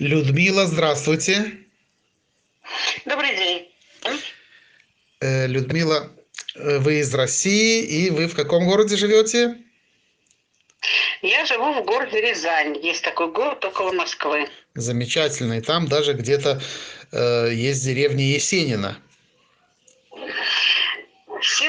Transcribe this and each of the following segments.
Людмила, здравствуйте. Добрый день. Э, Людмила, э, вы из России, и вы в каком городе живете? Я живу в городе Рязань. Есть такой город около Москвы. Замечательно. И там даже где-то э, есть деревня Есенина.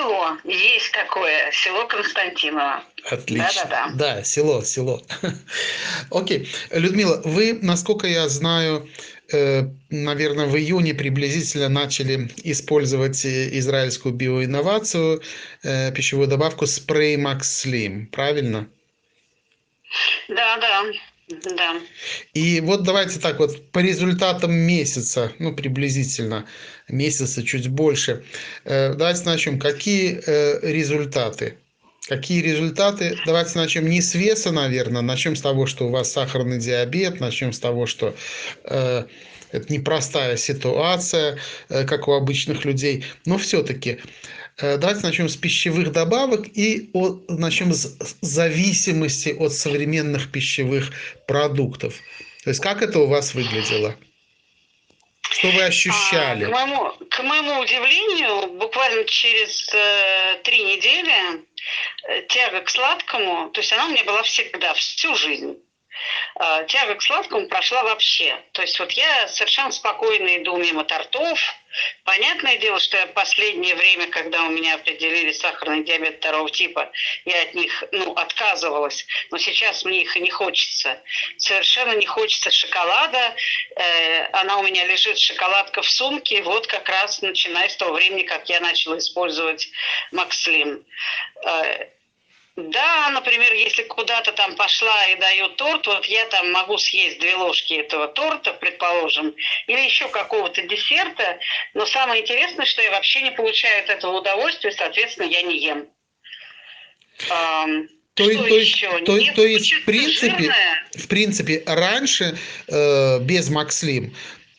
Село. Есть такое. Село Константиново. Отлично. Да-да-да. Да, село, село. Окей. Людмила, вы, насколько я знаю, э, наверное, в июне приблизительно начали использовать э, израильскую биоинновацию, э, пищевую добавку спрей Max Slim, правильно? Да, да. Да. И вот давайте так вот по результатам месяца, ну приблизительно месяца чуть больше, э, давайте начнем. Какие э, результаты? Какие результаты? Давайте начнем не с веса, наверное, начнем с того, что у вас сахарный диабет, начнем с того, что э, это непростая ситуация, э, как у обычных людей, но все-таки давайте начнем с пищевых добавок и от, начнем с зависимости от современных пищевых продуктов. То есть как это у вас выглядело? Что вы ощущали? А, к, моему, к моему удивлению, буквально через э, три недели э, тяга к сладкому, то есть она у меня была всегда, всю жизнь. Э, тяга к сладкому прошла вообще. То есть вот я совершенно спокойно иду мимо тортов. Понятное дело, что я последнее время, когда у меня определили сахарный диабет второго типа, я от них ну, отказывалась. Но сейчас мне их и не хочется. Совершенно не хочется шоколада. Э, она у меня лежит, шоколадка в сумке. Вот как раз начиная с того времени, как я начала использовать Макслим. Э, да, например, если куда-то там пошла и дают торт, вот я там могу съесть две ложки этого торта, предположим, или еще какого-то десерта, но самое интересное, что я вообще не получаю от этого удовольствия, соответственно, я не ем. То, то, есть, то, то есть, в принципе, в принципе, раньше э, без Макслим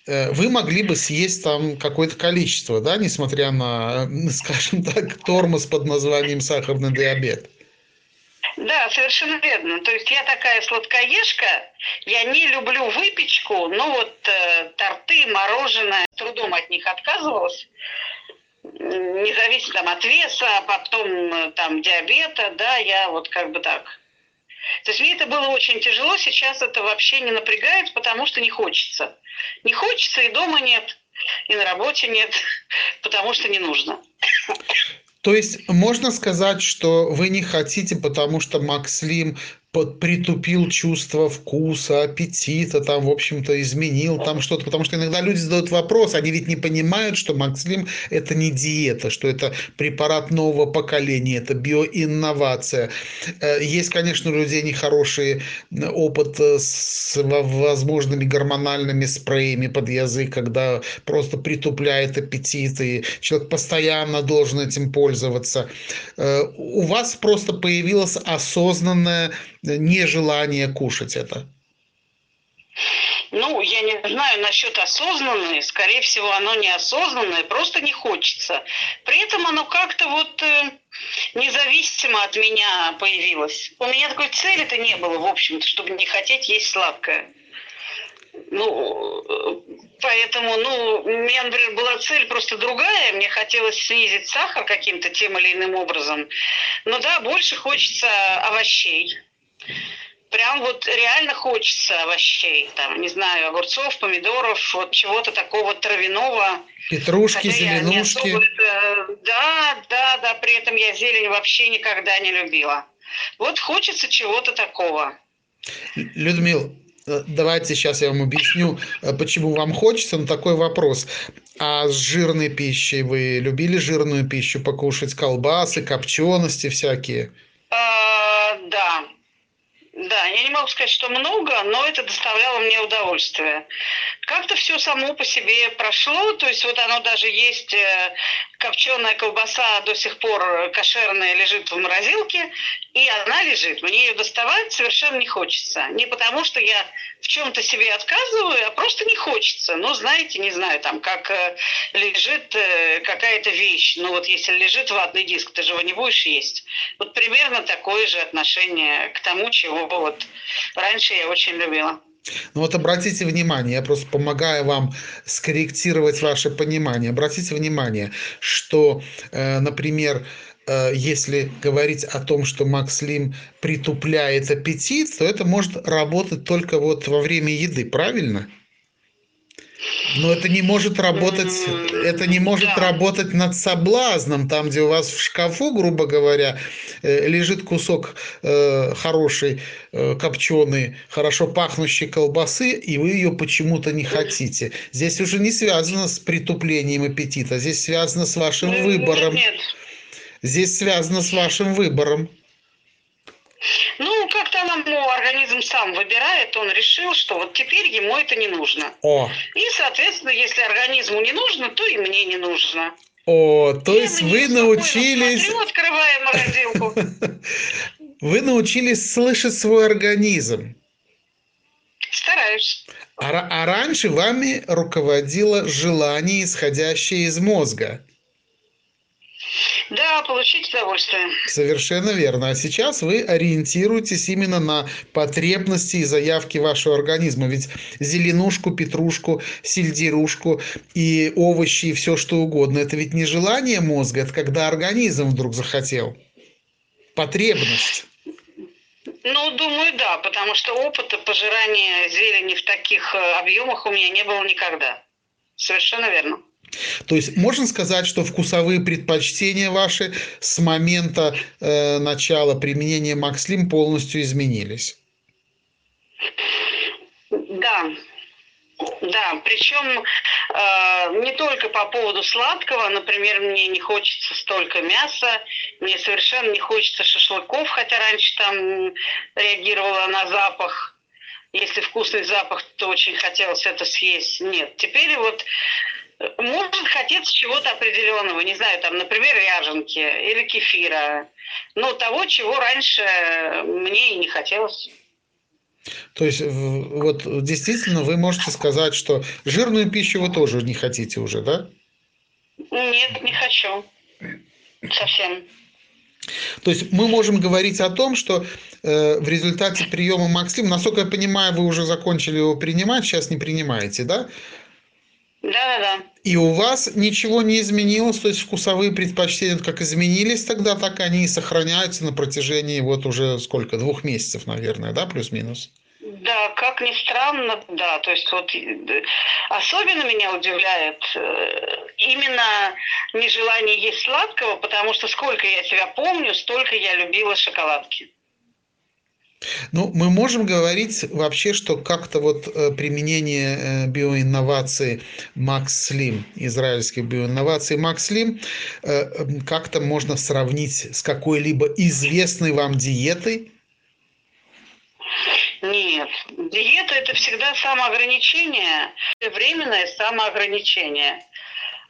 э, вы могли бы съесть там какое-то количество, да, несмотря на, скажем так, тормоз под названием сахарный диабет. Да, совершенно верно. То есть я такая сладкоежка, я не люблю выпечку, но вот э, торты, мороженое, трудом от них отказывалась, независимо там, от веса, а потом э, там диабета, да, я вот как бы так. То есть мне это было очень тяжело, сейчас это вообще не напрягает, потому что не хочется. Не хочется, и дома нет, и на работе нет, потому что не нужно. То есть можно сказать, что вы не хотите, потому что Макслим притупил чувство вкуса, аппетита, там, в общем-то, изменил там что-то. Потому что иногда люди задают вопрос, они ведь не понимают, что Макслим – это не диета, что это препарат нового поколения, это биоинновация. Э, есть, конечно, у людей нехороший опыт э, с возможными гормональными спреями под язык, когда просто притупляет аппетит, и человек постоянно должен этим пользоваться. Э, у вас просто появилась осознанная нежелание кушать это? Ну, я не знаю насчет осознанное, скорее всего, оно неосознанное, просто не хочется. При этом оно как-то вот э, независимо от меня появилось. У меня такой цели-то не было, в общем-то, чтобы не хотеть есть сладкое. Ну, э, поэтому, ну, у меня, например, была цель просто другая. Мне хотелось снизить сахар каким-то тем или иным образом. Но да, больше хочется овощей прям вот реально хочется овощей, там, не знаю, огурцов, помидоров, вот чего-то такого травяного. Петрушки, зеленушки. Это... Да, да, да, при этом я зелень вообще никогда не любила. Вот хочется чего-то такого. Людмил, э, давайте сейчас я вам объясню, э, почему вам хочется, но такой вопрос. А с жирной пищей вы любили жирную пищу покушать, колбасы, копчености всякие? А, да, да, я не могу сказать, что много, но это доставляло мне удовольствие. Как-то все само по себе прошло, то есть вот оно даже есть, э, копченая колбаса до сих пор кошерная лежит в морозилке, и она лежит. Мне ее доставать совершенно не хочется. Не потому, что я в чем-то себе отказываю, а просто не хочется. Ну, знаете, не знаю, там, как э, лежит э, какая-то вещь. Ну, вот если лежит ватный диск, ты же его не будешь есть. Вот примерно такое же отношение к тому, чего вот раньше я очень любила. Ну вот обратите внимание, я просто помогаю вам скорректировать ваше понимание. Обратите внимание, что, э, например, э, если говорить о том, что Макслим притупляет аппетит, то это может работать только вот во время еды, правильно? Но это не может работать, это не может Да. работать над соблазном, там, где у вас в шкафу, грубо говоря, э, лежит кусок э, хорошей э, копченой, хорошо пахнущей колбасы, и вы ее почему-то не хотите. Здесь уже не связано с притуплением аппетита, здесь связано с вашим Нет, выбором. Нет. Здесь связано с вашим выбором. Ну, как-то нам ну, организм сам выбирает, он решил, что вот теперь ему это не нужно. О, И, соответственно, если организму не нужно, то и мне не нужно. о, то Я есть вы научились, Смотрю, открывая морозилку. вы научились слышать свой организм. Стараюсь. А, а раньше вами руководило желание, исходящее из мозга. Да, получить удовольствие. Совершенно верно. А сейчас вы ориентируетесь именно на потребности и заявки вашего организма. Ведь зеленушку, петрушку, сельдерушку и овощи и все что угодно, это ведь не желание мозга, это когда организм вдруг захотел. Потребность. Ну, думаю, да, потому что опыта пожирания зелени в таких э, объемах у меня не было никогда. Совершенно верно. То есть можно сказать, что вкусовые предпочтения ваши с момента э, начала применения Макслим полностью изменились. Да. Да, причем э, не только по поводу сладкого, например, мне не хочется столько мяса, мне совершенно не хочется шашлыков, хотя раньше там реагировала на запах. Если вкусный запах, то очень хотелось это съесть. Нет, теперь вот может хотеться чего-то определенного, не знаю, там, например, ряженки или кефира. Но того, чего раньше мне и не хотелось. То есть вот действительно вы можете сказать, что жирную пищу вы тоже не хотите уже, да? Нет, не хочу. Совсем. То есть мы можем говорить о том, что э, в результате приема Макслим, насколько я понимаю, вы уже закончили его принимать, сейчас не принимаете, да? Да-да-да. И у вас ничего не изменилось, то есть вкусовые предпочтения как изменились тогда, так они и сохраняются на протяжении вот уже сколько, двух месяцев, наверное, да, плюс-минус? Да, как ни странно, да. То есть вот э, особенно меня удивляет э, именно нежелание есть сладкого, потому что сколько я себя помню, столько я любила шоколадки. Ну, мы можем говорить вообще, что как-то вот э, применение э, биоинноваций Max Slim, израильских биоинноваций Max Slim, э, м, как-то можно сравнить с какой-либо известной вам диетой? Нет, диета это всегда самоограничение, временное самоограничение.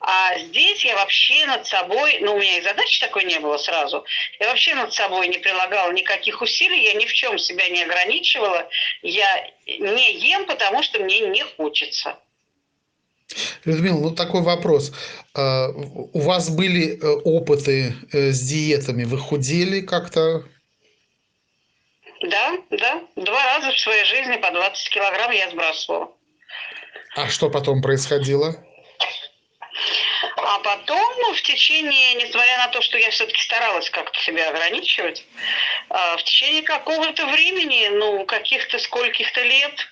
А здесь я вообще над собой, ну у меня и задачи такой не было сразу, я вообще над собой не прилагала никаких усилий, я ни в чем себя не ограничивала, я не ем, потому что мне не хочется. Людмила, ну такой вопрос. А, У вас были э, опыты э, с диетами? Вы худели как-то? Да, да, два раза в своей жизни по 20 килограмм я сбрасывала. А что потом происходило? А потом, ну, в течение, несмотря на то, что я все-таки старалась как-то себя ограничивать, а, в течение какого-то времени, ну, каких-то скольких-то лет,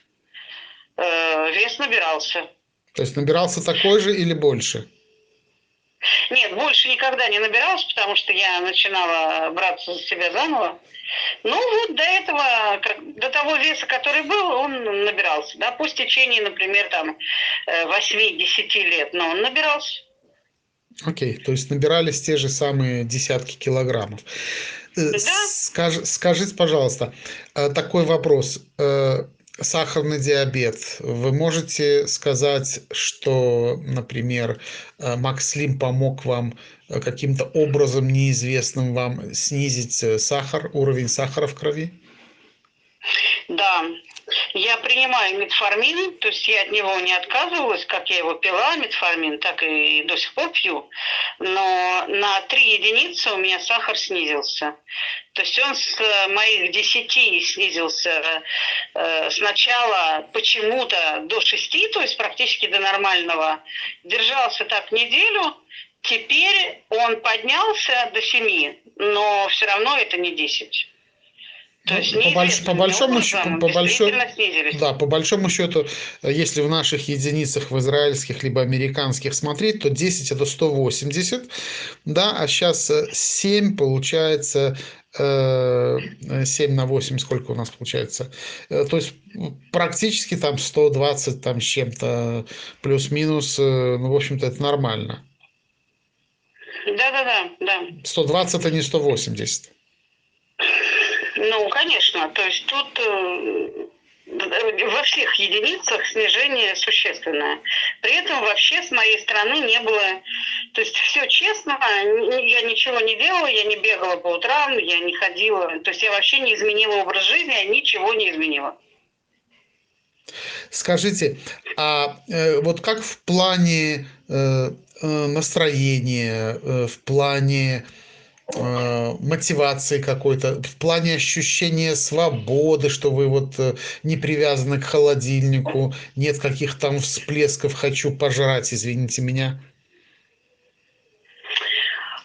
э, вес набирался. То есть набирался такой же или больше? Нет, больше никогда не набиралась, потому что я начинала браться за себя заново. Ну вот до этого, до того веса, который был, он набирался. Да, пусть в течение, например, там э, 8-10 лет, но он набирался. Окей, то есть набирались те же самые десятки килограммов. Э, Да. скаж- скажите, пожалуйста, э, такой вопрос. Э, Сахарный диабет. Вы можете сказать, что, например, Макслим помог вам каким-то образом неизвестным вам снизить сахар, уровень сахара в крови? Да, Я принимаю метформин, то есть я от него не отказывалась, как я его пила, метформин, так и до сих пор пью. Но на 3 единицы у меня сахар снизился. То есть он с моих 10 снизился э, сначала почему-то до 6, то есть практически до нормального. Держался так неделю, теперь он поднялся до 7, но все равно это не 10. То есть по, больш, по большому счету, по большому, да, по большому счету, если в наших единицах, в израильских либо американских смотреть, то 10 это 180, да, а сейчас 7 получается 7 на 8, сколько у нас получается? Э, то есть практически там 120 там с чем-то плюс-минус, э, ну, в общем-то, это нормально. Да-да-да, да. 120 это не 180. Ну, конечно. То есть тут э, во всех единицах снижение существенное. При этом вообще с моей стороны не было... То есть все честно, я ничего не делала, я не бегала по утрам, я не ходила. То есть я вообще не изменила образ жизни, я ничего не изменила. Скажите, а э, вот как в плане э, настроения, в плане мотивации какой-то, в плане ощущения свободы, что вы вот э, не привязаны к холодильнику, нет каких там всплесков «хочу пожрать», извините меня?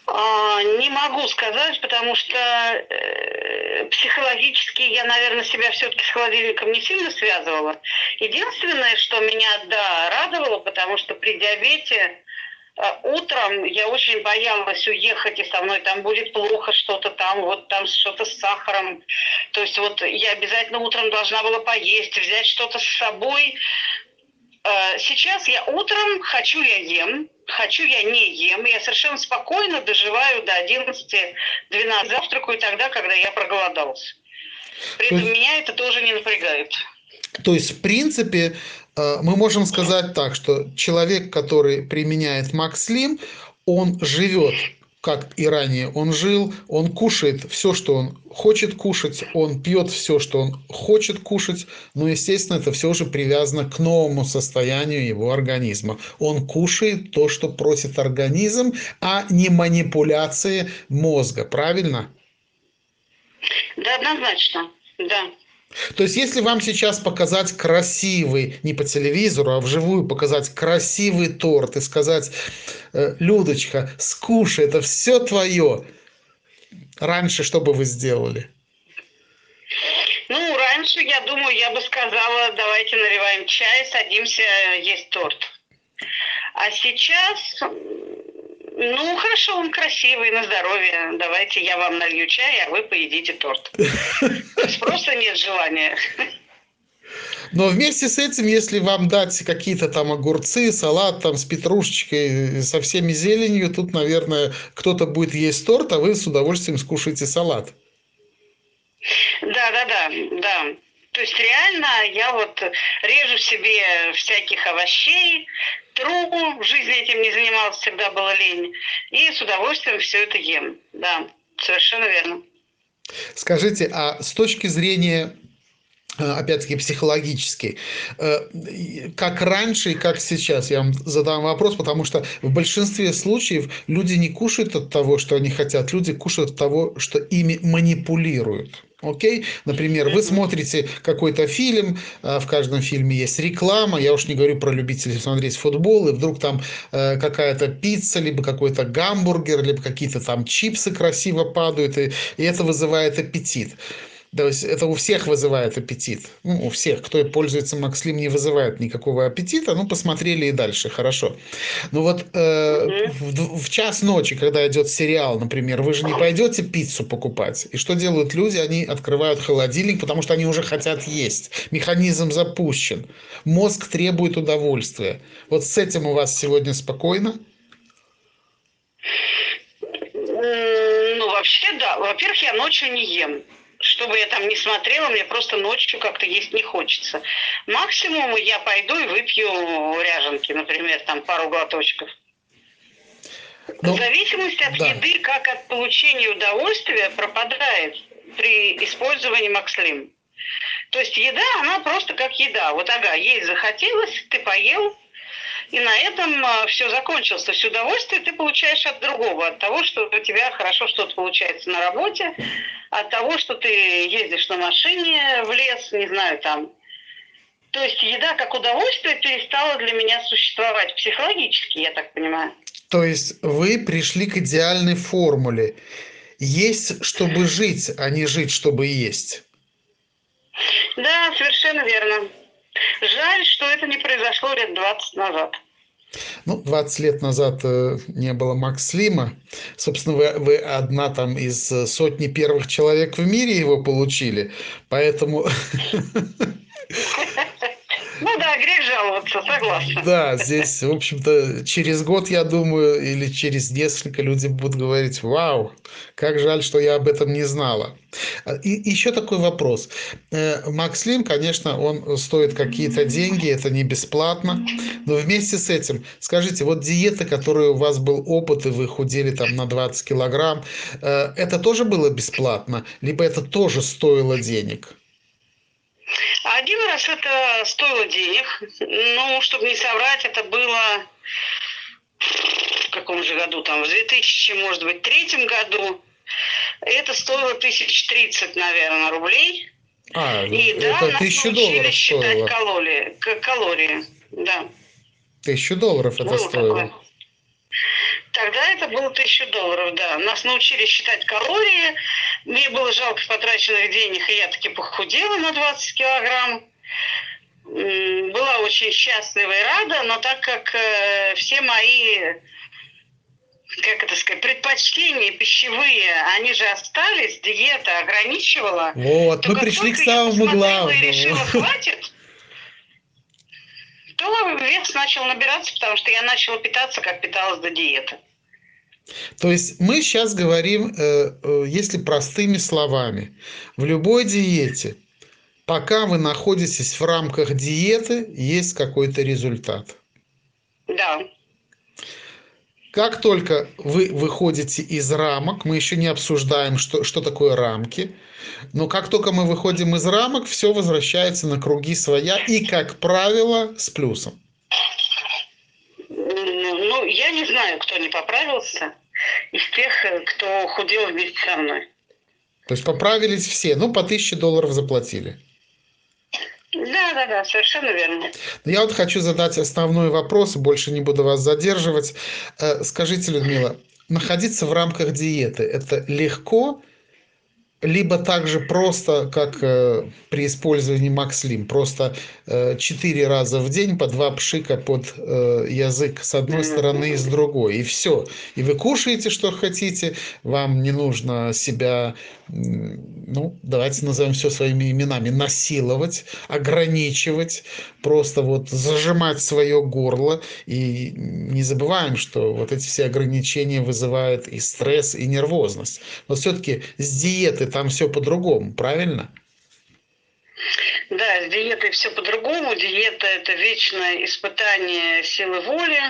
А, не могу сказать, потому что э, психологически я, наверное, себя все-таки с холодильником не сильно связывала. Единственное, что меня, да, радовало, потому что при диабете Э, утром я очень боялась уехать, и со мной там будет плохо что-то там, вот там что-то с сахаром. То есть вот я обязательно утром должна была поесть, взять что-то с собой. Э, сейчас я утром хочу я ем, хочу я не ем. Я совершенно спокойно доживаю до 11-12 завтракаю тогда, когда я проголодался. При этом меня это тоже не напрягает. То есть, в принципе, мы можем сказать так, что человек, который применяет Макслим, он живет как и ранее он жил, он кушает все, что он хочет кушать, он пьет все, что он хочет кушать, но, естественно, это все же привязано к новому состоянию его организма. Он кушает то, что просит организм, а не манипуляции мозга, правильно? Да, однозначно, да. То есть, если вам сейчас показать красивый, не по телевизору, а вживую показать красивый торт и сказать, «Э, Людочка, скушай, это все твое, раньше что бы вы сделали? Ну, раньше, я думаю, я бы сказала, давайте наливаем чай, садимся есть торт. А сейчас ну, хорошо, он красивый, на здоровье. Давайте я вам налью чай, а вы поедите торт. Просто нет желания. Но вместе с этим, если вам дать какие-то там огурцы, салат там с петрушечкой, со всеми зеленью, тут, наверное, кто-то будет есть торт, а вы с удовольствием скушаете салат. Да, да, да, да. То есть реально я вот режу себе всяких овощей, тру, в жизни этим не занималась, всегда была лень, и с удовольствием все это ем. Да, совершенно верно. Скажите, а с точки зрения опять-таки психологический. Э, как раньше и как сейчас? Я вам задам вопрос, потому что в большинстве случаев люди не кушают от того, что они хотят, люди кушают от того, что ими манипулируют. Окей? Например, вы смотрите какой-то фильм, а, в каждом фильме есть реклама, я уж не говорю про любителей смотреть футбол, и вдруг там э, какая-то пицца, либо какой-то гамбургер, либо какие-то там чипсы красиво падают, и, и это вызывает аппетит. То есть это у всех вызывает аппетит. Ну, у всех, кто пользуется Макслим, не вызывает никакого аппетита. Ну, посмотрели и дальше, хорошо. Ну вот э, в, в час ночи, когда идет сериал, например, вы же не пойдете пиццу покупать. И что делают люди? Они открывают холодильник, потому что они уже хотят есть. Механизм запущен. Мозг требует удовольствия. Вот с этим у вас сегодня спокойно? Ну, вообще, да. Во-первых, я ночью не ем что бы я там не смотрела, мне просто ночью как-то есть не хочется. Максимум я пойду и выпью ряженки, например, там пару глоточков. Ну, Зависимость от да. еды, как от получения удовольствия, пропадает при использовании Макслим. То есть еда, она просто как еда. Вот ага, есть захотелось, ты поел, и на этом а, все закончилось. То есть удовольствие ты получаешь от другого, от того, что у тебя хорошо что-то получается на работе, от того, что ты ездишь на машине в лес, не знаю, там. То есть еда как удовольствие перестала для меня существовать психологически, я так понимаю. То есть вы пришли к идеальной формуле. Есть, чтобы жить, а не жить, чтобы есть. Да, совершенно верно. Жаль, что это не произошло лет 20 назад. Ну, 20 лет назад э, не было Макс Слима. Собственно, вы, вы одна там из э, сотни первых человек в мире его получили. Поэтому да, грех жаловаться, согласна. Да, здесь, в общем-то, через год, я думаю, или через несколько люди будут говорить, вау, как жаль, что я об этом не знала. А, и еще такой вопрос. Э, Макс Лим, конечно, он стоит какие-то деньги, это не бесплатно, но вместе с этим, скажите, вот диета, которая у вас был опыт, и вы худели там на 20 килограмм, э, это тоже было бесплатно, либо это тоже стоило денег? Один раз это стоило денег. Ну, чтобы не соврать, это было в каком же году там, в 2000, может быть, третьем году. Это стоило тысяч тридцать, наверное, рублей. А, И это да, тысячу долларов считать стоило. калории, калории, да. Тысячу долларов это Было стоило. Такое. Тогда это было тысячу долларов, да. Нас научили считать калории. Мне было жалко потраченных денег, и я таки похудела на 20 килограмм. Была очень счастлива и рада, но так как э, все мои как это сказать, предпочтения пищевые, они же остались, диета ограничивала. Вот, мы пришли к самому главному. решила, хватит, то вес начал набираться, потому что я начала питаться, как питалась до диеты. То есть мы сейчас говорим, э, э, если простыми словами, в любой диете, пока вы находитесь в рамках диеты, есть какой-то результат. Как только вы выходите из рамок, мы еще не обсуждаем, что, что такое рамки, но как только мы выходим из рамок, все возвращается на круги своя и, как правило, с плюсом. Ну, я не знаю, кто не поправился из тех, кто худел вместе со мной. То есть поправились все, ну, по тысяче долларов заплатили. Да, да, да, совершенно верно. Я вот хочу задать основной вопрос, больше не буду вас задерживать. Э, скажите, Людмила, находиться в рамках диеты – это легко либо также просто, как э, при использовании Макслим, просто э, 4 раза в день по два пшика под э, язык с одной стороны и с другой, и все. И вы кушаете, что хотите, вам не нужно себя, ну, давайте назовем все своими именами, насиловать, ограничивать, просто вот зажимать свое горло. И не забываем, что вот эти все ограничения вызывают и стресс, и нервозность. Но все-таки с диеты там все по-другому, правильно? Да, с диетой все по-другому. Диета – это вечное испытание силы воли,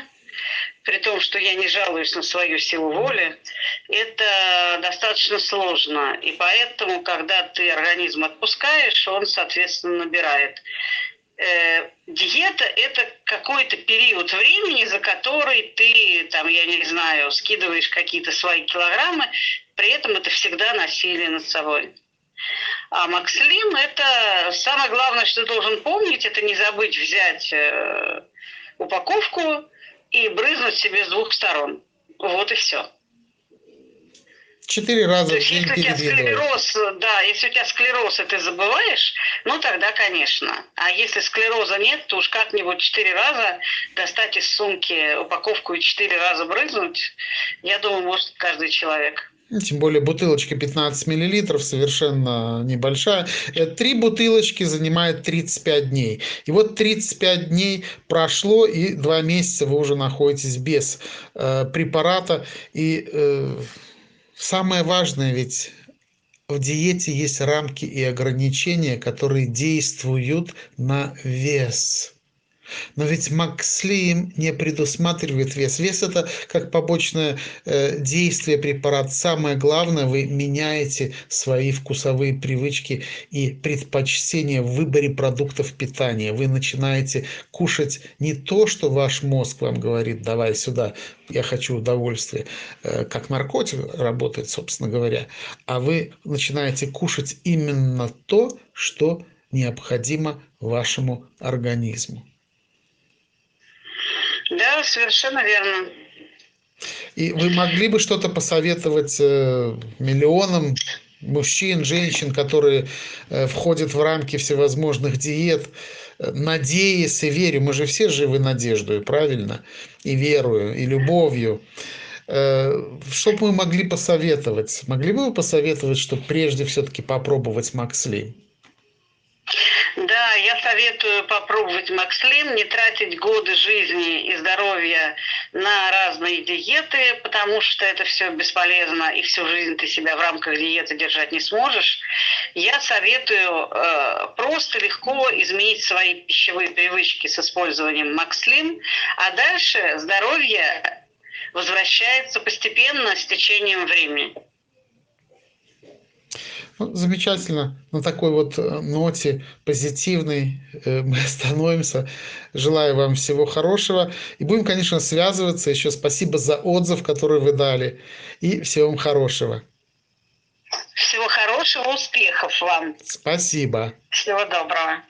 при том, что я не жалуюсь на свою силу воли, это достаточно сложно. И поэтому, когда ты организм отпускаешь, он, соответственно, набирает. Диета – это какой-то период времени, за который ты, там, я не знаю, скидываешь какие-то свои килограммы, при этом это всегда насилие над собой. А Макслим – это самое главное, что должен помнить, это не забыть взять э, упаковку и брызнуть себе с двух сторон. Вот и все. Четыре раза в день если у тебя склероз, да, если у тебя склероз, и ты забываешь, ну тогда, конечно. А если склероза нет, то уж как-нибудь четыре раза достать из сумки упаковку и четыре раза брызнуть, я думаю, может каждый человек. Тем более бутылочка 15 миллилитров, совершенно небольшая. Э, три бутылочки занимает 35 дней. И вот 35 дней прошло, и два месяца вы уже находитесь без э, препарата. И э, Самое важное ведь в диете есть рамки и ограничения, которые действуют на вес. Но ведь Макслим не предусматривает вес. Вес это как побочное э, действие препарата. Самое главное, вы меняете свои вкусовые привычки и предпочтения в выборе продуктов питания. Вы начинаете кушать не то, что ваш мозг вам говорит, давай сюда, я хочу удовольствия, э, как наркотик работает, собственно говоря, а вы начинаете кушать именно то, что необходимо вашему организму. Да, совершенно верно. И вы могли бы что-то посоветовать э, миллионам мужчин, женщин, которые э, входят в рамки всевозможных диет, э, надеясь и верю, мы же все живы надеждой, правильно? И верою, и любовью. Что бы мы могли посоветовать? Могли бы вы посоветовать, что прежде все-таки попробовать Макслим? Да, я советую попробовать Макслим, не тратить годы жизни и здоровья на разные диеты, потому что это все бесполезно, и всю жизнь ты себя в рамках диеты держать не сможешь. Я советую э, просто легко изменить свои пищевые привычки с использованием Макслим, а дальше здоровье возвращается постепенно с течением времени. Ну, замечательно. На такой вот э, ноте позитивной э, мы остановимся. Желаю вам всего хорошего. И будем, конечно, связываться. Еще спасибо за отзыв, который вы дали. И всего вам хорошего. Всего хорошего, успехов вам. Спасибо. Всего доброго.